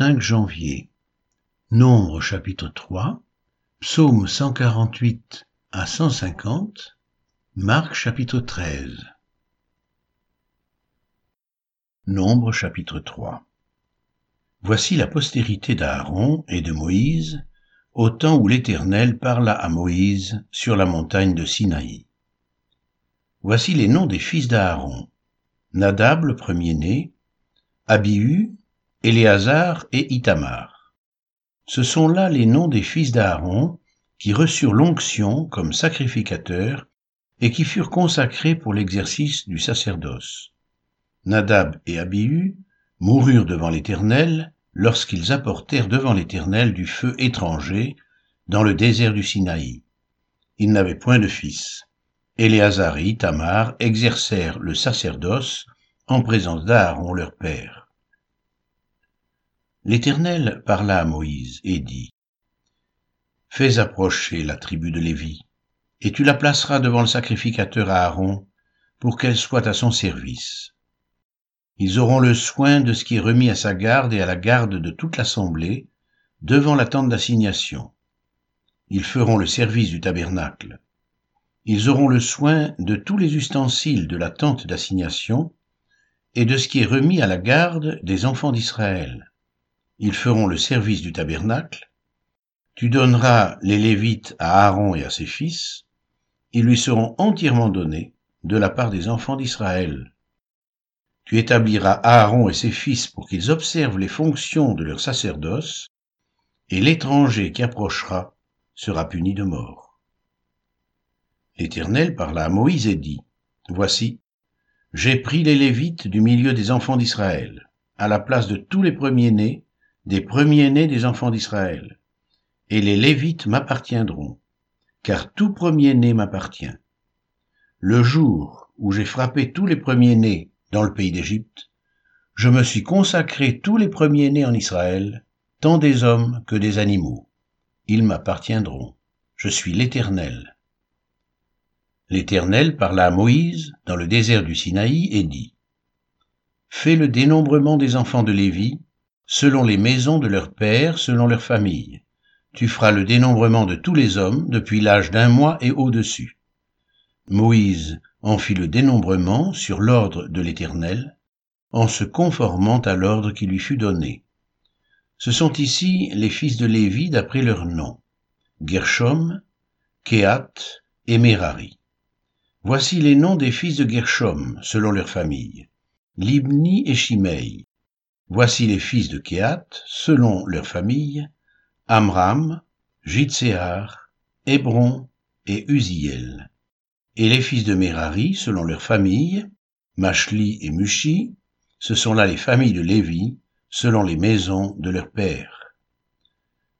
5 janvier. Nombre chapitre 3, Psaume 148 à 150, Marc chapitre 13. Nombre chapitre 3. Voici la postérité d'Aaron et de Moïse au temps où l'Éternel parla à Moïse sur la montagne de Sinaï. Voici les noms des fils d'Aaron. Nadab le premier-né, Abihu, Éléazar et Itamar. Ce sont là les noms des fils d'Aaron qui reçurent l'onction comme sacrificateurs et qui furent consacrés pour l'exercice du sacerdoce. Nadab et Abihu moururent devant l'Éternel lorsqu'ils apportèrent devant l'Éternel du feu étranger dans le désert du Sinaï. Ils n'avaient point de fils. Éléazar et Itamar exercèrent le sacerdoce en présence d'Aaron leur père. L'Éternel parla à Moïse et dit, Fais approcher la tribu de Lévi, et tu la placeras devant le sacrificateur Aaron, pour qu'elle soit à son service. Ils auront le soin de ce qui est remis à sa garde et à la garde de toute l'assemblée, devant la tente d'assignation. Ils feront le service du tabernacle. Ils auront le soin de tous les ustensiles de la tente d'assignation et de ce qui est remis à la garde des enfants d'Israël ils feront le service du tabernacle, tu donneras les Lévites à Aaron et à ses fils, ils lui seront entièrement donnés de la part des enfants d'Israël. Tu établiras Aaron et ses fils pour qu'ils observent les fonctions de leur sacerdoce, et l'étranger qui approchera sera puni de mort. L'Éternel parla à Moïse et dit, Voici, j'ai pris les Lévites du milieu des enfants d'Israël, à la place de tous les premiers-nés, des premiers-nés des enfants d'Israël. Et les Lévites m'appartiendront, car tout premier-né m'appartient. Le jour où j'ai frappé tous les premiers-nés dans le pays d'Égypte, je me suis consacré tous les premiers-nés en Israël, tant des hommes que des animaux. Ils m'appartiendront. Je suis l'Éternel. L'Éternel parla à Moïse dans le désert du Sinaï et dit, Fais le dénombrement des enfants de Lévi, selon les maisons de leurs pères, selon leurs familles. Tu feras le dénombrement de tous les hommes depuis l'âge d'un mois et au-dessus. Moïse en fit le dénombrement sur l'ordre de l'Éternel, en se conformant à l'ordre qui lui fut donné. Ce sont ici les fils de Lévi d'après leurs noms. Gershom, Kehat et Merari. Voici les noms des fils de Gershom, selon leurs familles. Libni et Shimei. Voici les fils de Kéat, selon leur famille, Amram, Jitséar, Hébron et Uziel. Et les fils de Merari, selon leur famille, Machli et Mushi, ce sont là les familles de Lévi, selon les maisons de leurs pères.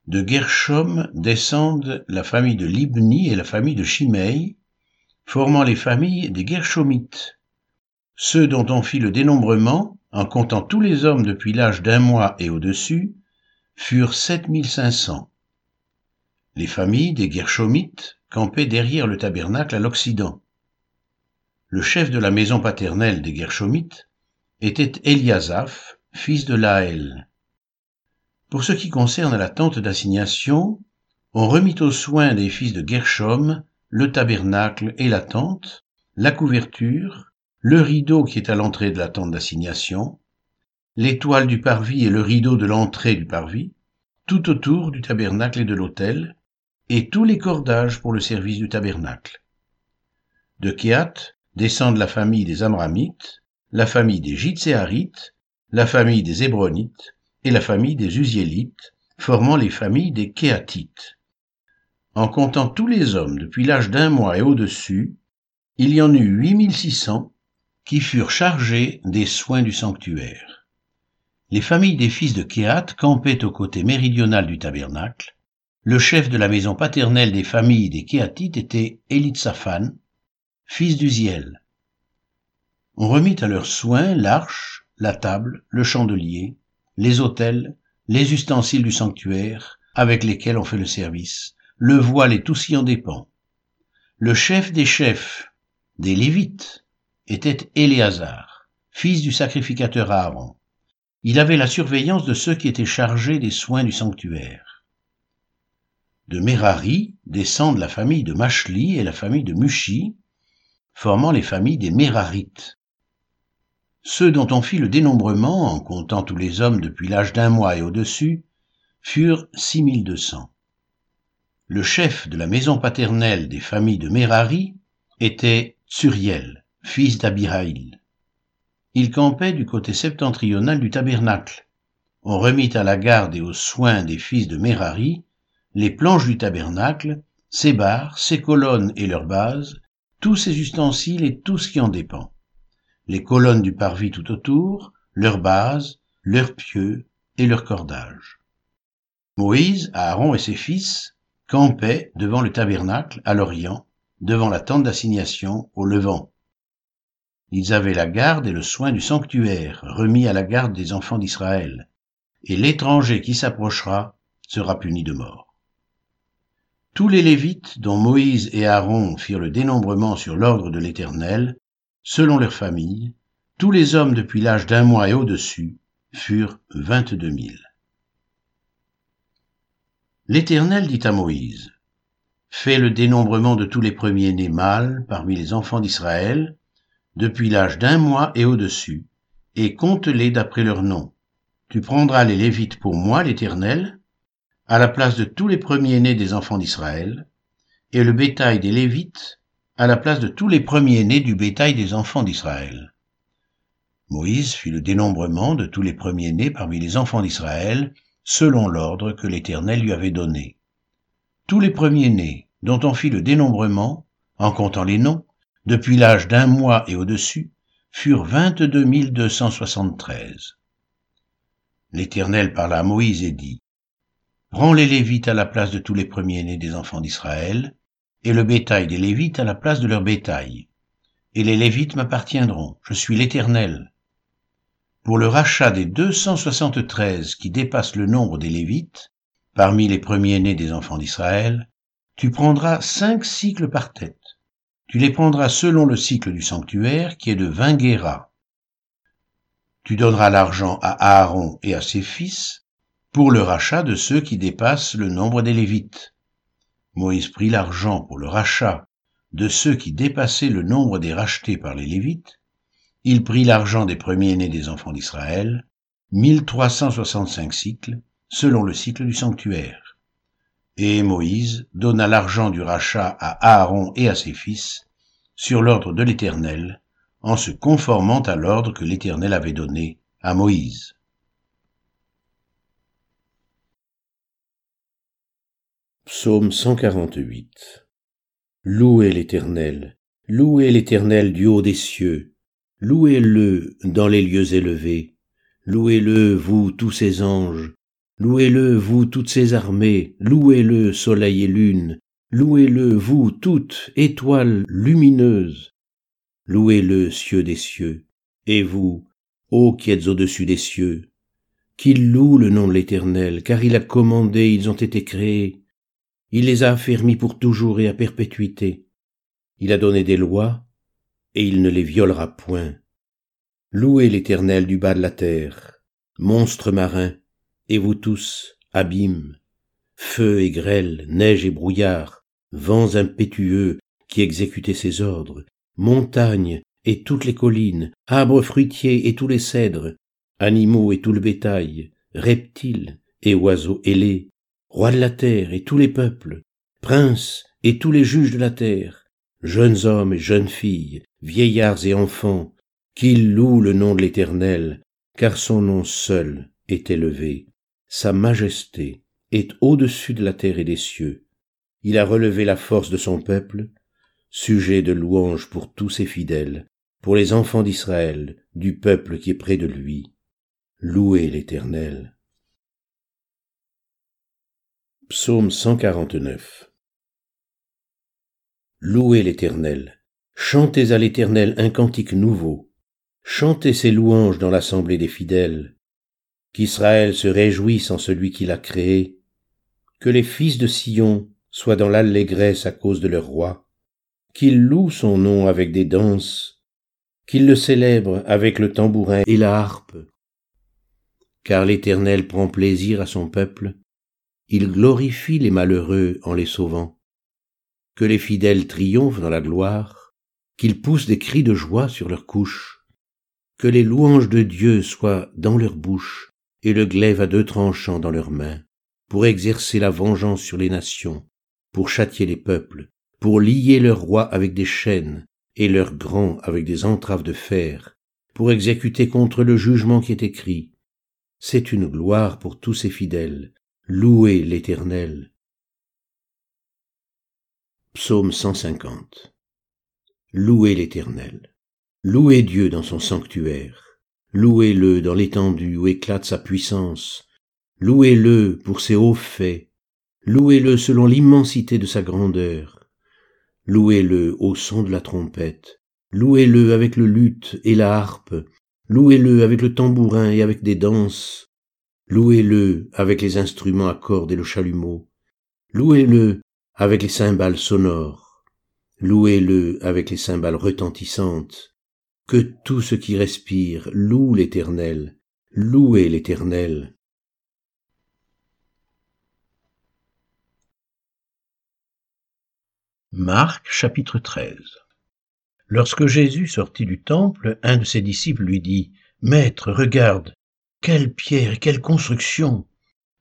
De Gershom descendent la famille de Libni et la famille de Shimei, formant les familles des Gershomites. Ceux dont on fit le dénombrement en comptant tous les hommes depuis l'âge d'un mois et au-dessus, furent 7500. Les familles des Gershomites campaient derrière le tabernacle à l'Occident. Le chef de la maison paternelle des Gershomites était Eliasaph, fils de Laël. Pour ce qui concerne la tente d'assignation, on remit aux soins des fils de Gershom le tabernacle et la tente, la couverture, le rideau qui est à l'entrée de la tente d'assignation, l'étoile du parvis et le rideau de l'entrée du parvis, tout autour du tabernacle et de l'autel, et tous les cordages pour le service du tabernacle. De Kéat descendent la famille des Amramites, la famille des Jitséarites, la famille des Hébronites et la famille des Uziélites, formant les familles des Kéatites. En comptant tous les hommes depuis l'âge d'un mois et au-dessus, il y en eut 8600 qui furent chargés des soins du sanctuaire. Les familles des fils de Kéat campaient au côté méridional du tabernacle. Le chef de la maison paternelle des familles des Kéatites était Élitsaphan, fils d'Uziel. On remit à leurs soins l'arche, la table, le chandelier, les autels, les ustensiles du sanctuaire, avec lesquels on fait le service, le voile et tout s'y en dépend. Le chef des chefs, des Lévites, était Éléazar, fils du sacrificateur Aaron. il avait la surveillance de ceux qui étaient chargés des soins du sanctuaire. De Merari descendent la famille de Machli et la famille de Mushi, formant les familles des Mérarites. Ceux dont on fit le dénombrement, en comptant tous les hommes depuis l'âge d'un mois et au-dessus, furent 6200. Le chef de la maison paternelle des familles de Merari était Tsuriel, fils d'Abiraïl. Il campait du côté septentrional du tabernacle. On remit à la garde et aux soins des fils de Merari les planches du tabernacle, ses barres, ses colonnes et leurs bases, tous ses ustensiles et tout ce qui en dépend. Les colonnes du parvis tout autour, leurs bases, leurs pieux et leurs cordages. Moïse, Aaron et ses fils campaient devant le tabernacle à l'orient, devant la tente d'assignation au levant. Ils avaient la garde et le soin du sanctuaire, remis à la garde des enfants d'Israël, et l'étranger qui s'approchera sera puni de mort. Tous les Lévites dont Moïse et Aaron firent le dénombrement sur l'ordre de l'Éternel, selon leurs familles, tous les hommes depuis l'âge d'un mois et au-dessus furent vingt-deux mille. L'Éternel dit à Moïse, Fais le dénombrement de tous les premiers-nés mâles parmi les enfants d'Israël, depuis l'âge d'un mois et au-dessus, et compte-les d'après leur nom. Tu prendras les Lévites pour moi, l'Éternel, à la place de tous les premiers-nés des enfants d'Israël, et le bétail des Lévites à la place de tous les premiers-nés du bétail des enfants d'Israël. Moïse fit le dénombrement de tous les premiers-nés parmi les enfants d'Israël, selon l'ordre que l'Éternel lui avait donné. Tous les premiers-nés dont on fit le dénombrement, en comptant les noms, depuis l'âge d'un mois et au-dessus, furent vingt-deux mille deux cent soixante-treize. L'Éternel parla à Moïse et dit, Prends les Lévites à la place de tous les premiers-nés des enfants d'Israël, et le bétail des Lévites à la place de leur bétail. Et les Lévites m'appartiendront, je suis l'Éternel. Pour le rachat des deux cent soixante-treize qui dépassent le nombre des Lévites, parmi les premiers-nés des enfants d'Israël, tu prendras cinq cycles par tête. Tu les prendras selon le cycle du sanctuaire qui est de vingt guéras. Tu donneras l'argent à Aaron et à ses fils pour le rachat de ceux qui dépassent le nombre des Lévites. Moïse prit l'argent pour le rachat de ceux qui dépassaient le nombre des rachetés par les Lévites. Il prit l'argent des premiers-nés des enfants d'Israël, 1365 cycles, selon le cycle du sanctuaire. Et Moïse donna l'argent du rachat à Aaron et à ses fils, sur l'ordre de l'Éternel, en se conformant à l'ordre que l'Éternel avait donné à Moïse. Psaume 148 Louez l'Éternel, louez l'Éternel du haut des cieux, louez-le dans les lieux élevés, louez-le, vous tous ses anges, louez-le, vous toutes ses armées, louez-le, soleil et lune, louez-le, vous toutes étoiles lumineuses, louez-le, cieux des cieux, et vous, ô qui êtes au-dessus des cieux, qu'ils louent le nom de l'Éternel, car il a commandé, ils ont été créés, il les a affermis pour toujours et à perpétuité. Il a donné des lois, et il ne les violera point. Louez l'Éternel du bas de la terre, monstres marins, et vous tous, abîmes, feu et grêle, neige et brouillard, vents impétueux qui exécutez ses ordres, montagnes et toutes les collines, arbres fruitiers et tous les cèdres, animaux et tout le bétail, reptiles et oiseaux ailés, rois de la terre et tous les peuples, princes et tous les juges de la terre, jeunes hommes et jeunes filles, vieillards et enfants, qu'ils louent le nom de l'Éternel, car son nom seul est élevé. Sa majesté est au-dessus de la terre et des cieux. Il a relevé la force de son peuple, sujet de louange pour tous ses fidèles, pour les enfants d'Israël, du peuple qui est près de lui. Louez l'Éternel. Psaume 149 Louez l'Éternel, chantez à l'Éternel un cantique nouveau, chantez ses louanges dans l'assemblée des fidèles, qu'Israël se réjouisse en celui qui l'a créé, que les fils de Sion soient dans l'allégresse à cause de leur roi, qu'ils louent son nom avec des danses, qu'ils le célèbrent avec le tambourin et la harpe, car l'Éternel prend plaisir à son peuple, il glorifie les malheureux en les sauvant. Que les fidèles triomphent dans la gloire, qu'ils poussent des cris de joie sur leurs couches, que les louanges de Dieu soient dans leur bouche et le glaive à deux tranchants dans leurs mains, pour exercer la vengeance sur les nations, pour châtier les peuples, pour lier leurs rois avec des chaînes et leurs grands avec des entraves de fer, pour exécuter contre le jugement qui est écrit. C'est une gloire pour tous ses fidèles. Louez l'Éternel. Psaume 150 Louez l'Éternel. Louez Dieu dans son sanctuaire. Louez-le dans l'étendue où éclate sa puissance. Louez-le pour ses hauts faits. Louez-le selon l'immensité de sa grandeur. Louez-le au son de la trompette. Louez-le avec le luth et la harpe. Louez-le avec le tambourin et avec des danses. Louez-le avec les instruments à cordes et le chalumeau. Louez-le avec les cymbales sonores. Louez-le avec les cymbales retentissantes. Que tout ce qui respire loue l'Éternel. Louez l'Éternel. Marc chapitre 13 Lorsque Jésus sortit du temple, un de ses disciples lui dit, Maître, regarde, quelle pierre et quelle construction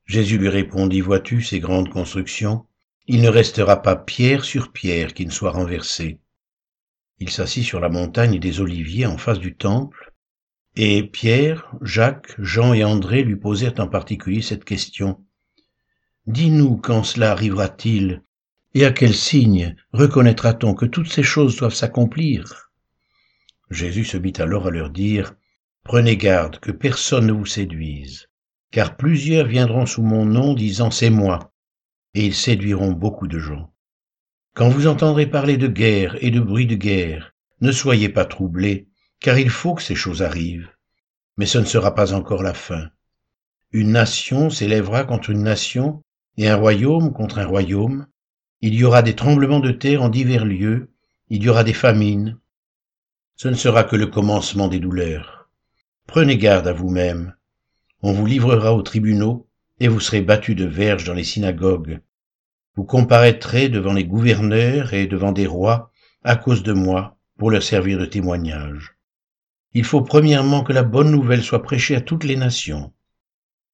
Jésus lui répondit, Vois-tu ces grandes constructions? Il ne restera pas pierre sur pierre qui ne soit renversée. Il s'assit sur la montagne des Oliviers en face du temple, et Pierre, Jacques, Jean et André lui posèrent en particulier cette question. Dis-nous quand cela arrivera-t-il, et à quel signe reconnaîtra-t-on que toutes ces choses doivent s'accomplir? Jésus se mit alors à leur dire, Prenez garde que personne ne vous séduise, car plusieurs viendront sous mon nom disant C'est moi, et ils séduiront beaucoup de gens. Quand vous entendrez parler de guerre et de bruit de guerre, ne soyez pas troublés, car il faut que ces choses arrivent. Mais ce ne sera pas encore la fin. Une nation s'élèvera contre une nation, et un royaume contre un royaume. Il y aura des tremblements de terre en divers lieux, il y aura des famines. Ce ne sera que le commencement des douleurs. Prenez garde à vous-même. On vous livrera aux tribunaux, et vous serez battus de verges dans les synagogues. Vous comparaîtrez devant les gouverneurs et devant des rois à cause de moi pour leur servir de témoignage. Il faut premièrement que la bonne nouvelle soit prêchée à toutes les nations.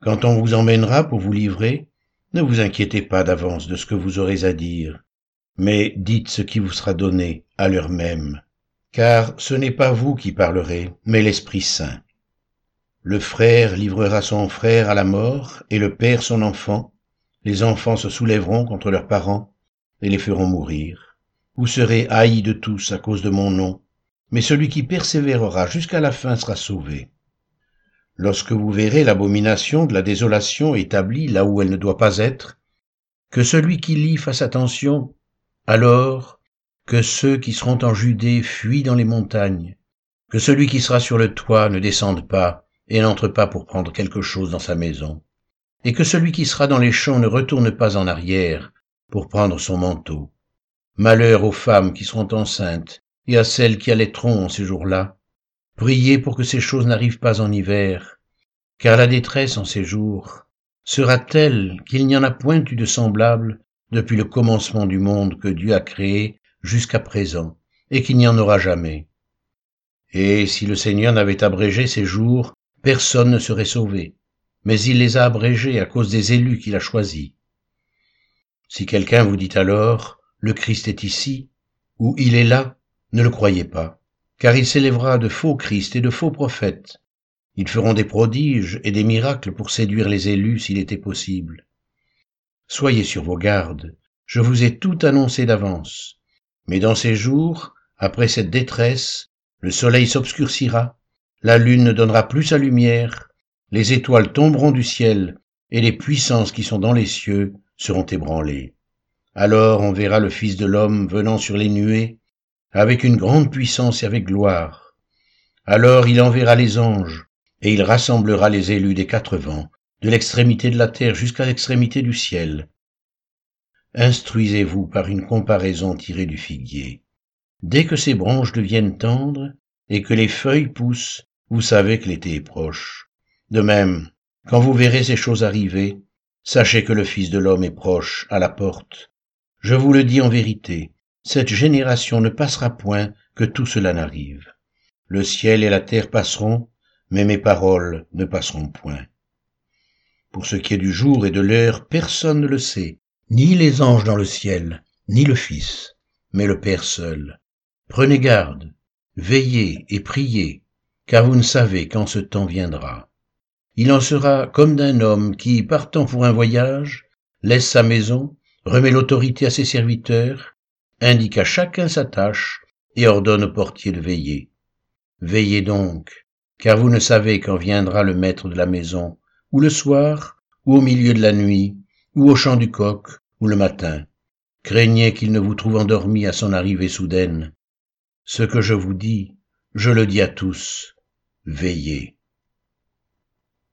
Quand on vous emmènera pour vous livrer, ne vous inquiétez pas d'avance de ce que vous aurez à dire, mais dites ce qui vous sera donné à l'heure même, car ce n'est pas vous qui parlerez, mais l'Esprit Saint. Le frère livrera son frère à la mort et le père son enfant, les enfants se soulèveront contre leurs parents et les feront mourir. Vous serez haïs de tous à cause de mon nom, mais celui qui persévérera jusqu'à la fin sera sauvé. Lorsque vous verrez l'abomination de la désolation établie là où elle ne doit pas être, que celui qui lit fasse attention, alors que ceux qui seront en Judée fuient dans les montagnes, que celui qui sera sur le toit ne descende pas et n'entre pas pour prendre quelque chose dans sa maison et que celui qui sera dans les champs ne retourne pas en arrière pour prendre son manteau. Malheur aux femmes qui seront enceintes et à celles qui allaiteront en ces jours-là. Priez pour que ces choses n'arrivent pas en hiver, car la détresse en ces jours sera telle qu'il n'y en a point eu de semblable depuis le commencement du monde que Dieu a créé jusqu'à présent, et qu'il n'y en aura jamais. Et si le Seigneur n'avait abrégé ces jours, personne ne serait sauvé mais il les a abrégés à cause des élus qu'il a choisis. Si quelqu'un vous dit alors, le Christ est ici, ou il est là, ne le croyez pas, car il s'élèvera de faux Christ et de faux prophètes. Ils feront des prodiges et des miracles pour séduire les élus s'il était possible. Soyez sur vos gardes, je vous ai tout annoncé d'avance. Mais dans ces jours, après cette détresse, le soleil s'obscurcira, la lune ne donnera plus sa lumière, les étoiles tomberont du ciel, et les puissances qui sont dans les cieux seront ébranlées. Alors on verra le Fils de l'homme venant sur les nuées, avec une grande puissance et avec gloire. Alors il enverra les anges, et il rassemblera les élus des quatre vents, de l'extrémité de la terre jusqu'à l'extrémité du ciel. Instruisez-vous par une comparaison tirée du figuier. Dès que ses branches deviennent tendres et que les feuilles poussent, vous savez que l'été est proche. De même, Quand vous verrez ces choses arriver, sachez que le Fils de l'homme est proche, à la porte. Je vous le dis en vérité, cette génération ne passera point que tout cela n'arrive. Le ciel et la terre passeront, mais mes paroles ne passeront point. Pour ce qui est du jour et de l'heure, personne ne le sait, ni les anges dans le ciel, ni le Fils, mais le Père seul. Prenez garde, veillez et priez, car vous ne savez quand ce temps viendra. Il en sera comme d'un homme qui, partant pour un voyage, laisse sa maison, remet l'autorité à ses serviteurs, indique à chacun sa tâche et ordonne au portier de veiller. Veillez donc, car vous ne savez quand viendra le maître de la maison, ou le soir, ou au milieu de la nuit, ou au chant du coq, ou le matin. Craignez qu'il ne vous trouve endormi à son arrivée soudaine. Ce que je vous dis, je le dis à tous, veillez.